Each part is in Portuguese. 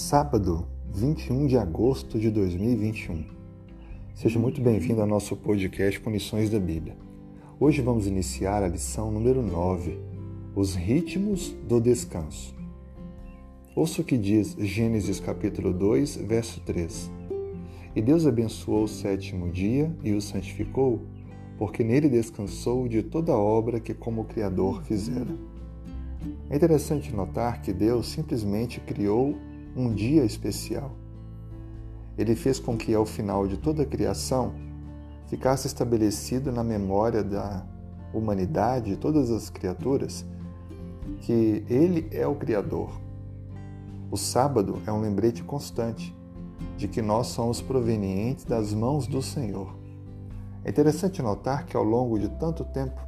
Sábado, 21 de agosto de 2021. Seja muito bem-vindo ao nosso podcast com lições da Bíblia. Hoje vamos iniciar a lição número 9, os ritmos do descanso. Ouça o que diz Gênesis capítulo 2, verso 3. E Deus abençoou o sétimo dia e o santificou, porque nele descansou de toda a obra que como Criador fizera. É interessante notar que Deus simplesmente criou um dia especial. Ele fez com que, ao final de toda a criação, ficasse estabelecido na memória da humanidade, todas as criaturas, que Ele é o Criador. O sábado é um lembrete constante de que nós somos provenientes das mãos do Senhor. É interessante notar que ao longo de tanto tempo,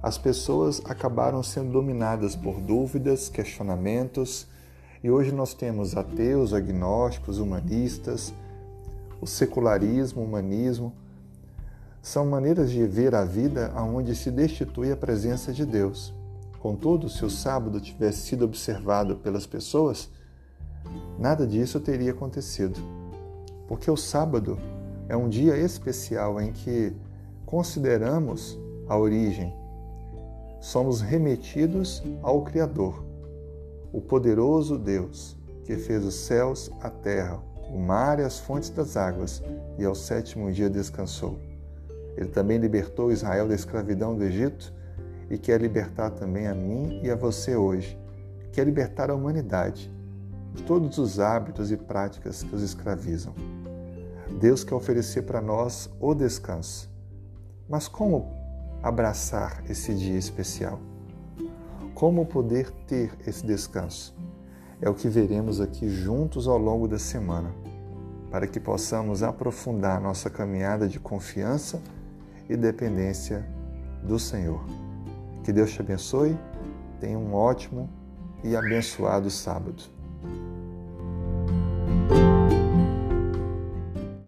as pessoas acabaram sendo dominadas por dúvidas, questionamentos e hoje nós temos ateus, agnósticos, humanistas, o secularismo, o humanismo. São maneiras de ver a vida onde se destitui a presença de Deus. Contudo, se o sábado tivesse sido observado pelas pessoas, nada disso teria acontecido. Porque o sábado é um dia especial em que consideramos a origem, somos remetidos ao Criador o poderoso Deus, que fez os céus, a terra, o mar e as fontes das águas, e ao sétimo dia descansou. Ele também libertou Israel da escravidão do Egito e quer libertar também a mim e a você hoje. Quer libertar a humanidade de todos os hábitos e práticas que os escravizam. Deus quer oferecer para nós o descanso. Mas como abraçar esse dia especial? Como poder ter esse descanso? É o que veremos aqui juntos ao longo da semana, para que possamos aprofundar nossa caminhada de confiança e dependência do Senhor. Que Deus te abençoe, tenha um ótimo e abençoado sábado.